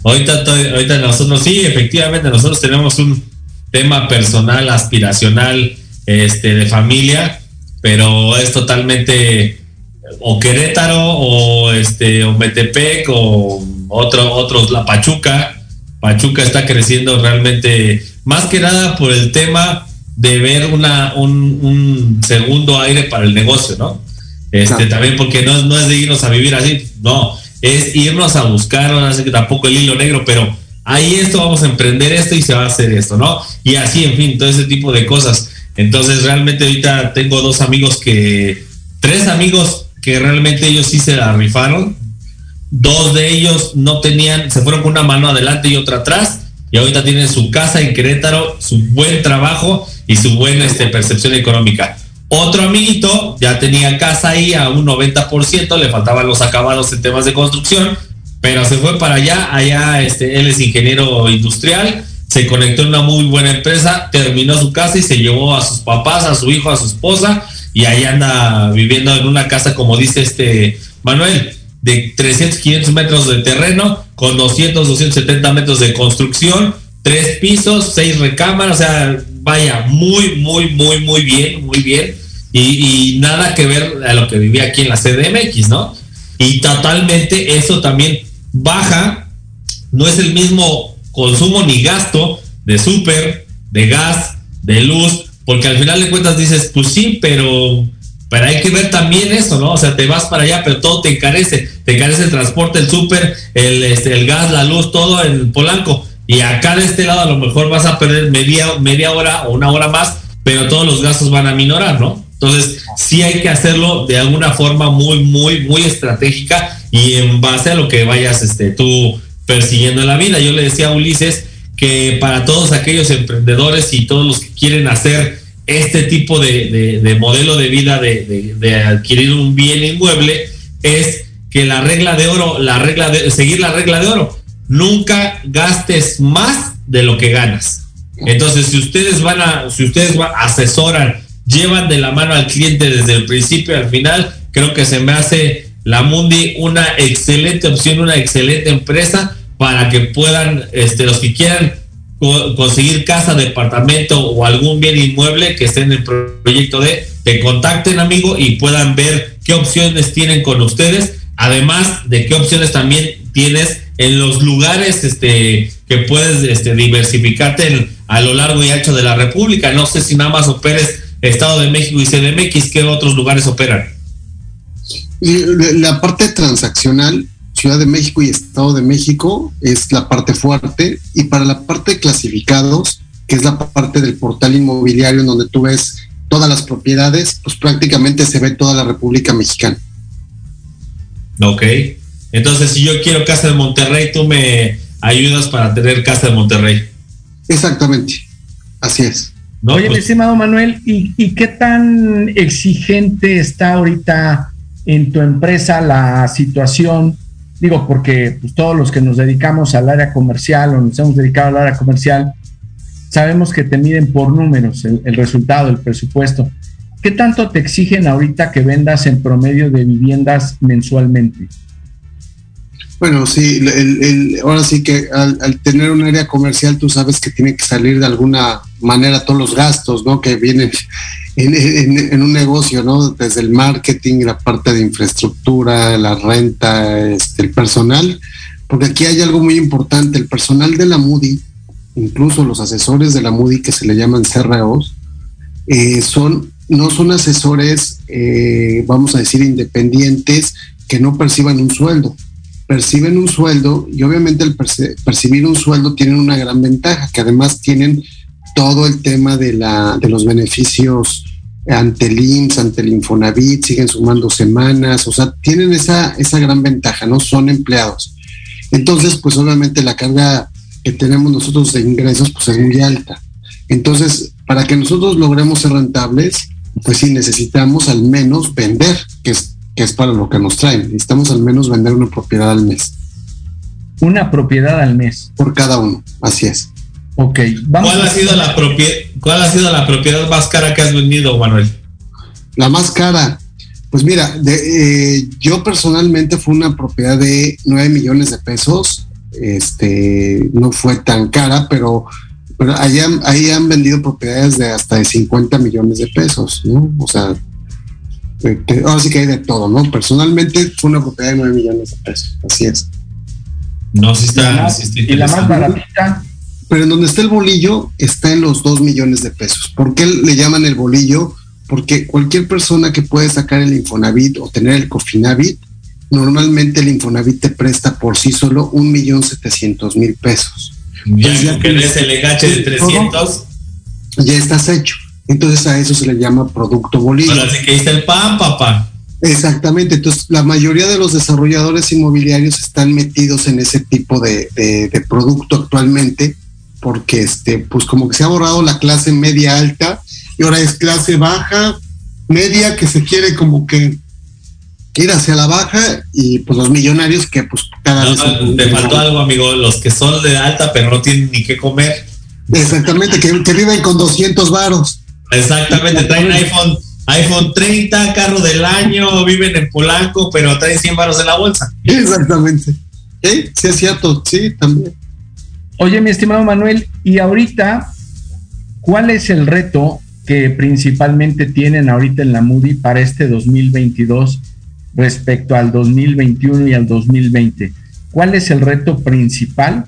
Ahorita, ahorita nosotros, sí, efectivamente, nosotros tenemos un tema personal, aspiracional, este, de familia, pero es totalmente o Querétaro o este o Metepec o otro, otros, la Pachuca. Pachuca está creciendo realmente, más que nada por el tema de ver una, un, un segundo aire para el negocio, ¿no? Este, claro. También porque no, no, es de irnos a vivir así, no, es irnos a buscar, no sé que tampoco el hilo negro, pero ahí esto, vamos a emprender esto y se va a hacer esto, ¿no? Y así, en fin, todo ese tipo de cosas. Entonces, realmente ahorita tengo dos amigos que, tres amigos que realmente ellos sí se la rifaron. Dos de ellos no tenían, se fueron con una mano adelante y otra atrás. Y ahorita tienen su casa en Querétaro, su buen trabajo y su buena este, percepción económica. Otro amiguito ya tenía casa ahí a un 90%, le faltaban los acabados en temas de construcción, pero se fue para allá, allá este, él es ingeniero industrial, se conectó en una muy buena empresa, terminó su casa y se llevó a sus papás, a su hijo, a su esposa, y ahí anda viviendo en una casa, como dice este Manuel, de 300, 500 metros de terreno, con 200, 270 metros de construcción, tres pisos, seis recámaras, o sea, vaya, muy, muy, muy, muy bien, muy bien y, y, nada que ver a lo que vivía aquí en la CDMX, ¿no? Y totalmente eso también baja, no es el mismo consumo ni gasto de súper, de gas, de luz, porque al final de cuentas dices, pues sí, pero, pero hay que ver también eso, ¿no? O sea, te vas para allá, pero todo te encarece, te encarece el transporte, el súper, el, este, el gas, la luz, todo en Polanco. Y acá de este lado a lo mejor vas a perder media, media hora o una hora más pero todos los gastos van a minorar, ¿no? Entonces, sí hay que hacerlo de alguna forma muy, muy, muy estratégica y en base a lo que vayas este, tú persiguiendo en la vida. Yo le decía a Ulises que para todos aquellos emprendedores y todos los que quieren hacer este tipo de, modelo de vida de, de, adquirir un bien inmueble es que la regla de oro, la regla de seguir la regla de oro, nunca gastes más de lo que ganas. Entonces, si ustedes van a, si ustedes asesoran, llevan de la mano al cliente desde el principio al final, creo que se me hace la Mundi una excelente opción, una excelente empresa para que puedan, este, los que quieran conseguir casa, departamento o algún bien inmueble que esté en el proyecto de, te contacten amigo y puedan ver qué opciones tienen con ustedes, además de qué opciones también tienes en los lugares este, que puedes este, diversificarte a lo largo y ancho de la República. No sé si nada más operes Estado de México y CDMX, ¿qué otros lugares operan? La parte transaccional, Ciudad de México y Estado de México es la parte fuerte y para la parte de clasificados, que es la parte del portal inmobiliario en donde tú ves todas las propiedades, pues prácticamente se ve toda la República Mexicana. Ok. Entonces, si yo quiero casa de Monterrey, tú me ayudas para tener casa de Monterrey. Exactamente. Así es. Oye, pues estimado Manuel, ¿y, ¿y, qué tan exigente está ahorita en tu empresa la situación? Digo, porque pues, todos los que nos dedicamos al área comercial o nos hemos dedicado al área comercial, sabemos que te miden por números el, resultado, el presupuesto. ¿Qué tanto te exigen ahorita que vendas en promedio de viviendas mensualmente? Bueno, sí, ahora sí que al, tener un área comercial tú sabes que tiene que salir de alguna manera todos los gastos, ¿no? Que vienen en, un negocio, ¿no? Desde el marketing, la parte de infraestructura, la renta, este, el personal, porque aquí hay algo muy importante, el personal de la Moody, incluso los asesores de la Moody que se le llaman CROs, eh, son, no son asesores, eh, vamos a decir, independientes que no perciban un sueldo perciben un sueldo y obviamente el percibir un sueldo tienen una gran ventaja, que además tienen todo el tema de, la, de los beneficios ante el IMSS, ante el Infonavit, siguen sumando semanas, o sea, tienen esa, esa gran ventaja, ¿no? Son empleados. Entonces, pues obviamente la carga que tenemos nosotros de ingresos, pues es muy alta. Entonces, para que nosotros logremos ser rentables, pues sí necesitamos al menos vender, que es que es para lo que nos traen. Necesitamos al menos vender una propiedad al mes. Una propiedad al mes. Por cada uno, así es. Ok, vamos ¿Cuál, ha sido la ¿Cuál ha sido la propiedad más cara que has vendido, Manuel? La más cara. Pues mira, eh, yo personalmente fue una propiedad de 9 millones de pesos. Este, no fue tan cara, pero, pero ahí, ahí han vendido propiedades de hasta de 50 millones de pesos, ¿no? O sea, ahora sí que hay de todo, ¿no? Personalmente fue una propiedad de 9 millones de pesos, así es. No, sí está. y la más baratita. Pero en donde está el bolillo está en los 2 millones de pesos. ¿Por qué le llaman el bolillo? Porque cualquier persona que puede sacar el Infonavit o tener el Cofinavit, normalmente el Infonavit te presta por sí solo un millón setecientos mil pesos. Ya, que es el enganche de 300. Ya estás hecho. Entonces a eso se le llama producto bolillo. Ahora sí que el pan, papá. Exactamente, entonces la mayoría de los desarrolladores inmobiliarios están metidos en ese tipo de, producto actualmente, porque este, pues como que se ha borrado la clase media alta y ahora es clase baja, media que se quiere como que ir hacia la baja y pues los millonarios que pues cada vez... te faltó algo, amigo, los que son de alta pero no tienen ni qué comer. Exactamente, que, que viven con 200 varos. Exactamente, traen iPhone, iPhone 30, carro del año, viven en Polanco, pero traen 100 baros en la bolsa. Exactamente. Sí, sí es cierto, sí, también. Oye, mi estimado Manuel, y ahorita, ¿cuál es el reto que principalmente tienen ahorita en la Moody para este 2022 respecto al 2021 y al 2020? ¿Cuál es el reto principal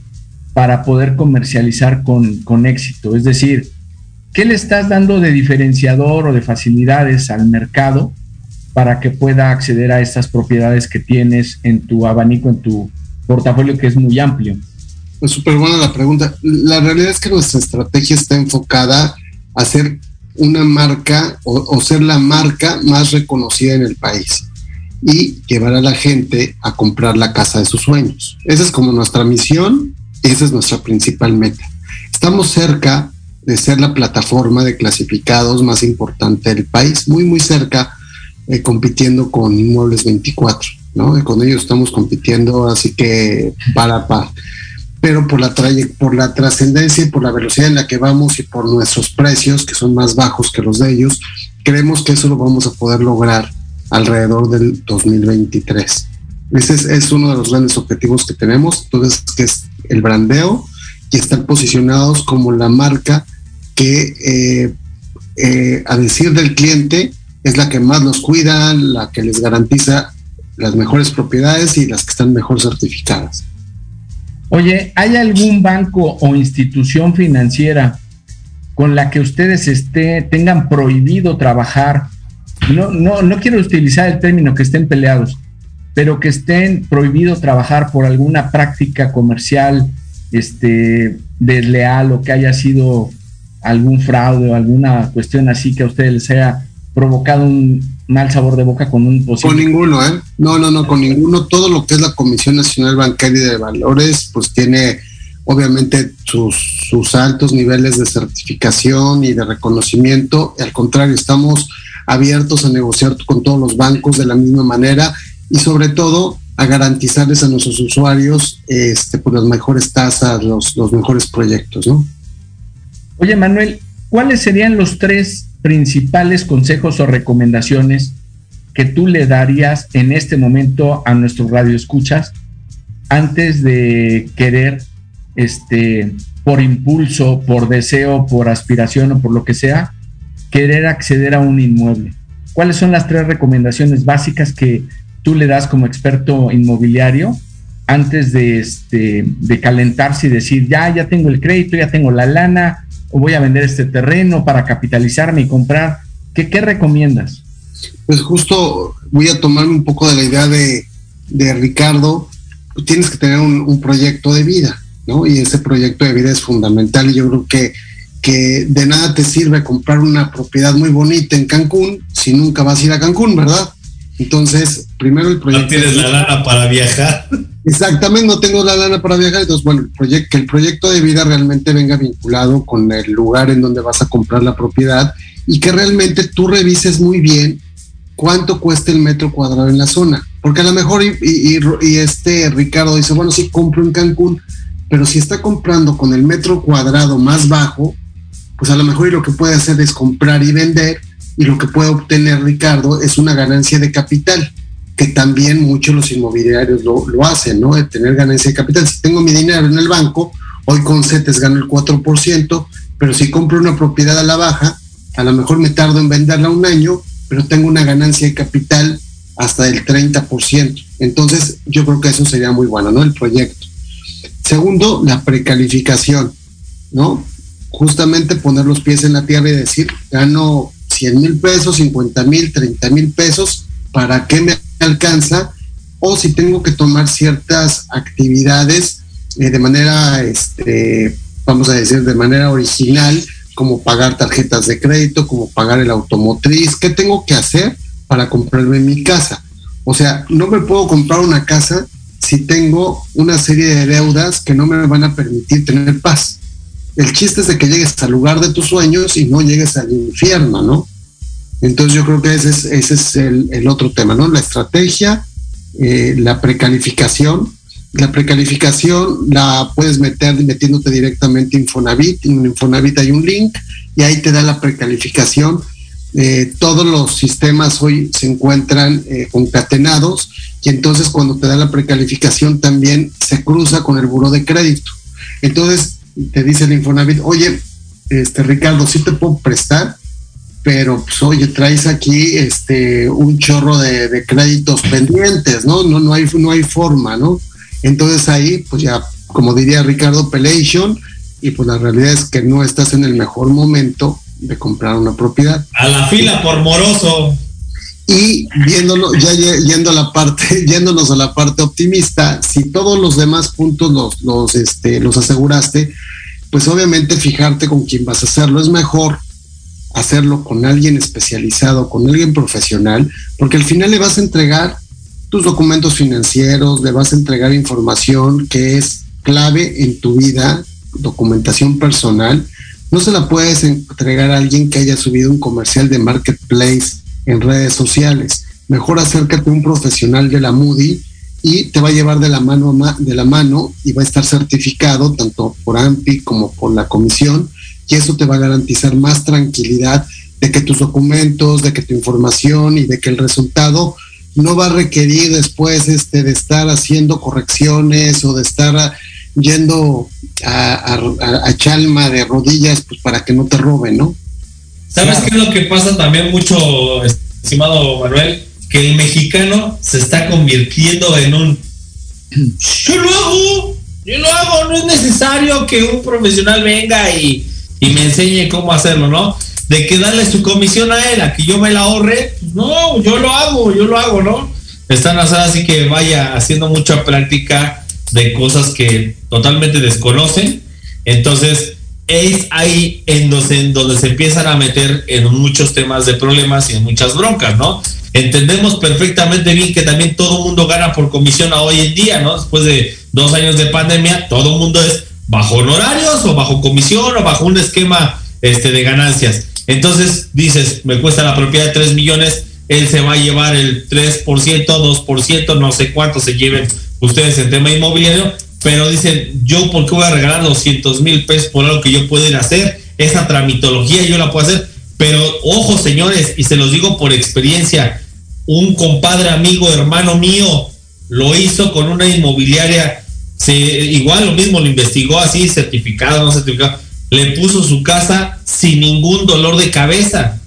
para poder comercializar con, con éxito? Es decir, ¿Qué le estás dando de diferenciador o de facilidades al mercado para que pueda acceder a estas propiedades que tienes en tu abanico, en tu portafolio que es muy amplio? Es súper buena la pregunta. La realidad es que nuestra estrategia está enfocada a ser una marca o, o, ser la marca más reconocida en el país y llevar a la gente a comprar la casa de sus sueños. Esa es como nuestra misión, esa es nuestra principal meta. Estamos cerca de ser la plataforma de clasificados más importante del país, muy, muy cerca, eh, compitiendo con Inmuebles 24, ¿no? Y con ellos estamos compitiendo, así que para par. Pero por la, por la trascendencia y por la velocidad en la que vamos y por nuestros precios, que son más bajos que los de ellos, creemos que eso lo vamos a poder lograr alrededor del 2023. Ese es, uno de los grandes objetivos que tenemos, entonces, que es el brandeo y estar posicionados como la marca que, eh, eh, a decir del cliente, es la que más los cuida, la que les garantiza las mejores propiedades y las que están mejor certificadas. Oye, ¿hay algún banco o institución financiera con la que ustedes esté, tengan prohibido trabajar? No, no, no quiero utilizar el término que estén peleados, pero que estén prohibido trabajar por alguna práctica comercial este, desleal o que haya sido algún fraude o alguna cuestión así que a ustedes les haya provocado un mal sabor de boca con un posible. Con ninguno, ¿eh? No, no, no, con ninguno. Todo lo que es la Comisión Nacional Bancaria de Valores, pues tiene obviamente sus, sus altos niveles de certificación y de reconocimiento. Al contrario, estamos abiertos a negociar con todos los bancos de la misma manera y sobre todo a garantizarles a nuestros usuarios este, por pues, las mejores tasas, los, los mejores proyectos, ¿no? Oye, Manuel, ¿cuáles serían los tres principales consejos o recomendaciones que tú le darías en este momento a nuestro radio escuchas antes de querer, este, por impulso, por deseo, por aspiración o por lo que sea, querer acceder a un inmueble? ¿Cuáles son las tres recomendaciones básicas que tú le das como experto inmobiliario antes de, este, de calentarse y decir, ya, ya tengo el crédito, ya tengo la lana, voy a vender este terreno para capitalizarme y comprar. ¿Qué, qué recomiendas? Pues justo voy a tomarme un poco de la idea de, de Ricardo. tienes que tener un, un, proyecto de vida, ¿no? Y ese proyecto de vida es fundamental y yo creo que, que de nada te sirve comprar una propiedad muy bonita en Cancún si nunca vas a ir a Cancún, ¿verdad? Entonces, primero el proyecto. No tienes la lana para viajar. Exactamente, no tengo la lana para viajar. Entonces, bueno, el proyecto, que el proyecto de vida realmente venga vinculado con el lugar en donde vas a comprar la propiedad y que realmente tú revises muy bien cuánto cuesta el metro cuadrado en la zona. Porque a lo mejor, y, y, y este Ricardo dice, bueno, sí compro en Cancún, pero si está comprando con el metro cuadrado más bajo, pues a lo mejor lo que puede hacer es comprar y vender y lo que puede obtener Ricardo es una ganancia de capital, que también muchos los inmobiliarios lo, hacen, ¿no? De tener ganancia de capital. Si tengo mi dinero en el banco, hoy con CETES gano el 4%, pero si compro una propiedad a la baja, a lo mejor me tardo en venderla un año, pero tengo una ganancia de capital hasta del 30%. Entonces, yo creo que eso sería muy bueno, ¿no? El proyecto. Segundo, la precalificación, ¿no? Justamente poner los pies en la tierra y decir, gano 100 mil pesos, 50 mil, 30 mil pesos, ¿para qué me alcanza? O si tengo que tomar ciertas actividades eh, de manera, este, vamos a decir, de manera original, como pagar tarjetas de crédito, como pagar el automotriz, ¿qué tengo que hacer para comprarme mi casa? O sea, no me puedo comprar una casa si tengo una serie de deudas que no me van a permitir tener paz el chiste es de que llegues al lugar de tus sueños y no llegues al infierno, ¿no? Entonces yo creo que ese es, ese es el, otro tema, ¿no? La estrategia, eh, la precalificación. La precalificación la puedes meter metiéndote directamente en Infonavit. En Infonavit hay un link y ahí te da la precalificación. Eh, todos los sistemas hoy se encuentran eh, concatenados y entonces cuando te da la precalificación también se cruza con el buro de crédito. Entonces te dice el Infonavit, oye, este Ricardo, sí te puedo prestar, pero pues oye, traes aquí este un chorro de, créditos pendientes, ¿no? No, no hay, no hay forma, ¿no? Entonces ahí, pues ya, como diría Ricardo, pelation, y pues la realidad es que no estás en el mejor momento de comprar una propiedad. A la fila por moroso. Y viéndolo, ya yendo a la parte, yéndonos a la parte optimista, si todos los demás puntos los, los, este, los aseguraste, pues obviamente fijarte con quién vas a hacerlo. Es mejor hacerlo con alguien especializado, con alguien profesional, porque al final le vas a entregar tus documentos financieros, le vas a entregar información que es clave en tu vida, documentación personal. No se la puedes entregar a alguien que haya subido un comercial de marketplace en redes sociales. Mejor acércate a un profesional de la Moody y te va a llevar de la mano de la mano y va a estar certificado tanto por AMPI como por la comisión y eso te va a garantizar más tranquilidad de que tus documentos, de que tu información y de que el resultado no va a requerir después este de estar haciendo correcciones o de estar yendo a, a, chalma de rodillas pues para que no te roben, ¿no? ¿Sabes qué es lo que pasa también mucho, estimado Manuel? Que el mexicano se está convirtiendo en un yo lo hago, yo lo hago, no es necesario que un profesional venga y y me enseñe cómo hacerlo, ¿no? De que darle su comisión a él, a que yo me la ahorre, pues no, yo lo hago, yo lo hago, ¿no? Están así que vaya haciendo mucha práctica de cosas que totalmente desconocen. Entonces, es ahí en donde, se empiezan a meter en muchos temas de problemas y en muchas broncas, ¿no? Entendemos perfectamente bien que también todo mundo gana por comisión a hoy en día, ¿no? Después de dos años de pandemia, todo mundo es bajo honorarios o bajo comisión o bajo un esquema este, de ganancias. Entonces dices, me cuesta la propiedad de 3 millones, él se va a llevar el 3%, 2%, no sé cuánto se lleven ustedes en tema inmobiliario, pero dicen, yo por qué voy a regalar 200 mil pesos por algo que yo puedo hacer, esa tramitología yo la puedo hacer, pero ojo señores, y se los digo por experiencia, un compadre, amigo, hermano mío, lo hizo con una inmobiliaria igual lo mismo, lo investigó así, certificado, no certificado. Le puso su casa sin ningún dolor de cabeza.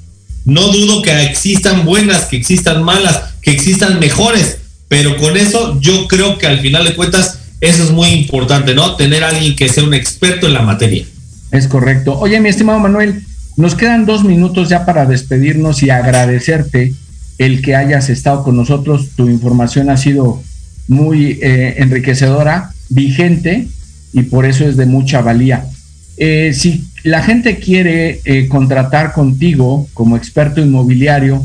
No dudo que existan buenas, que existan malas, que existan mejores, pero con eso yo creo que al final de cuentas eso es muy importante, ¿no? Tener a alguien que sea un experto en la materia. Es correcto. Oye, mi estimado Manuel, nos quedan dos minutos ya para despedirnos y agradecerte el que hayas estado con nosotros. Tu información ha sido muy eh, enriquecedora vigente y por eso es de mucha valía. Eh, si la gente quiere eh, contratar contigo como experto inmobiliario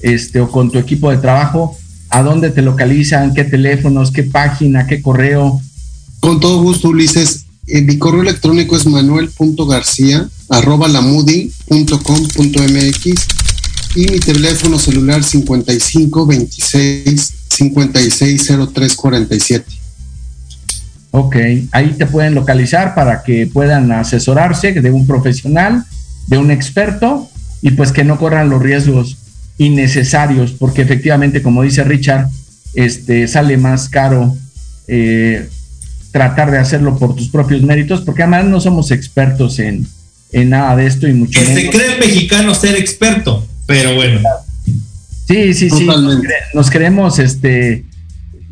este, o con tu equipo de trabajo, ¿a dónde te localizan? ¿Qué teléfonos? ¿Qué página? ¿Qué correo? Con todo gusto, Ulises. Eh, mi correo electrónico es manuel.garcía arroba lamudi.com.mx y mi teléfono celular 55 26 56 03 47. Ok, ahí te pueden localizar para que puedan asesorarse de un profesional, de un experto y pues que no corran los riesgos innecesarios, porque efectivamente, como dice Richard, este sale más caro eh, tratar de hacerlo por tus propios méritos, porque además no somos expertos en, nada de esto y mucho menos. Se cree mexicano ser experto, pero bueno. Sí, sí, sí. Nos, creemos este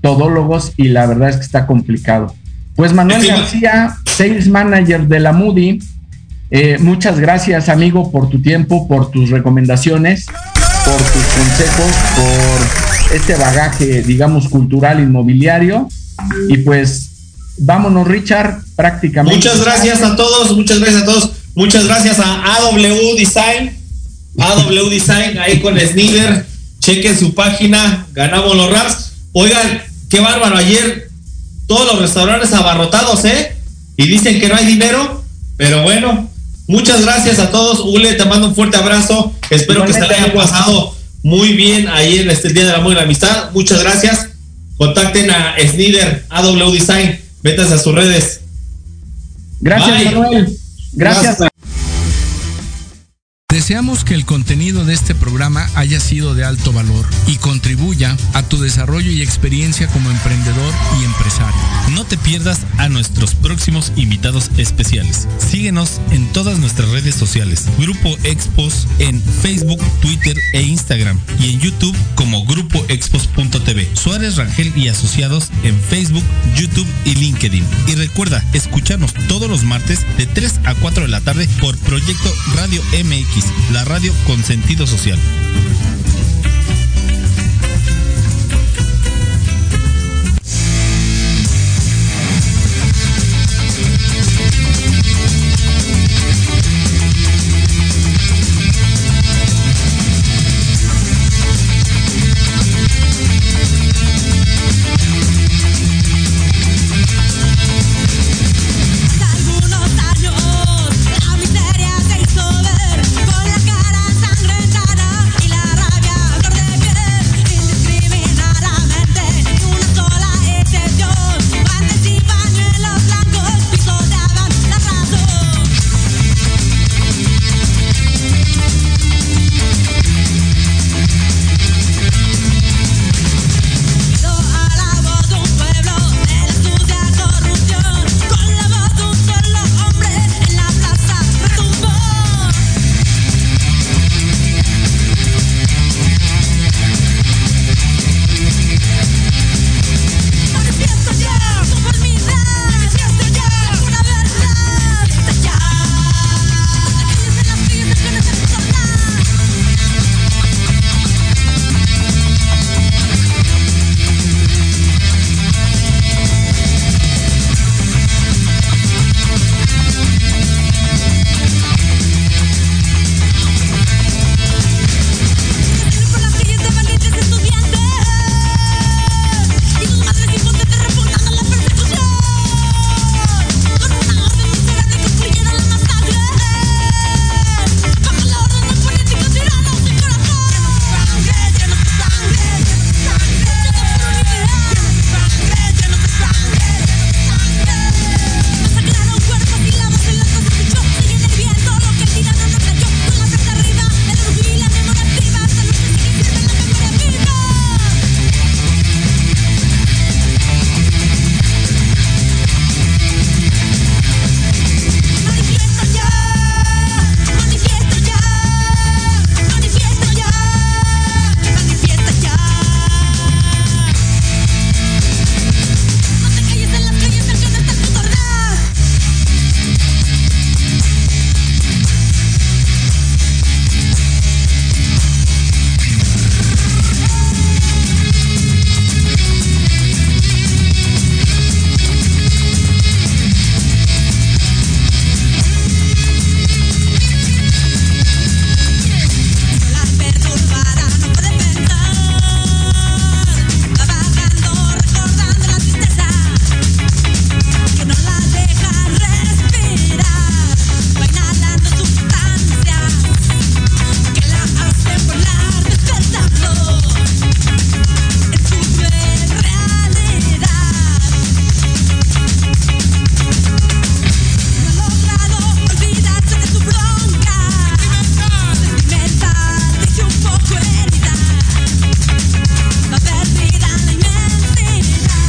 todólogos y la verdad es que está complicado. Pues Manuel García, Sales Manager de la Moody, eh, muchas gracias amigo por tu tiempo, por tus recomendaciones, por tus consejos, por este bagaje, digamos, cultural inmobiliario. Y pues vámonos Richard, prácticamente. Muchas gracias a todos, muchas gracias a todos, muchas gracias a AW Design, AW Design ahí con Snider, chequen su página, ganamos los raps. Oigan, qué bárbaro, ayer todos los restaurantes abarrotados, ¿eh? Y dicen que no hay dinero, pero bueno, muchas gracias a todos. Ule, te mando un fuerte abrazo. Espero que se le haya pasado muy bien ahí en este Día del Amor y la Amistad. Muchas gracias. Contacten a Snider, AW Design. Métanse a sus redes. Gracias, Manuel. gracias. Deseamos que el contenido de este programa haya sido de alto valor y contribuya a tu desarrollo y experiencia como emprendedor y No te pierdas a nuestros próximos invitados especiales. Síguenos en todas nuestras redes sociales. Grupo Expos en Facebook, Twitter e Instagram y en YouTube como Grupo Expos.tv. Suárez Rangel y Asociados en Facebook, YouTube y LinkedIn. Y recuerda escucharnos todos los martes de 3 a 4 de la tarde por Proyecto Radio MX la radio con sentido social.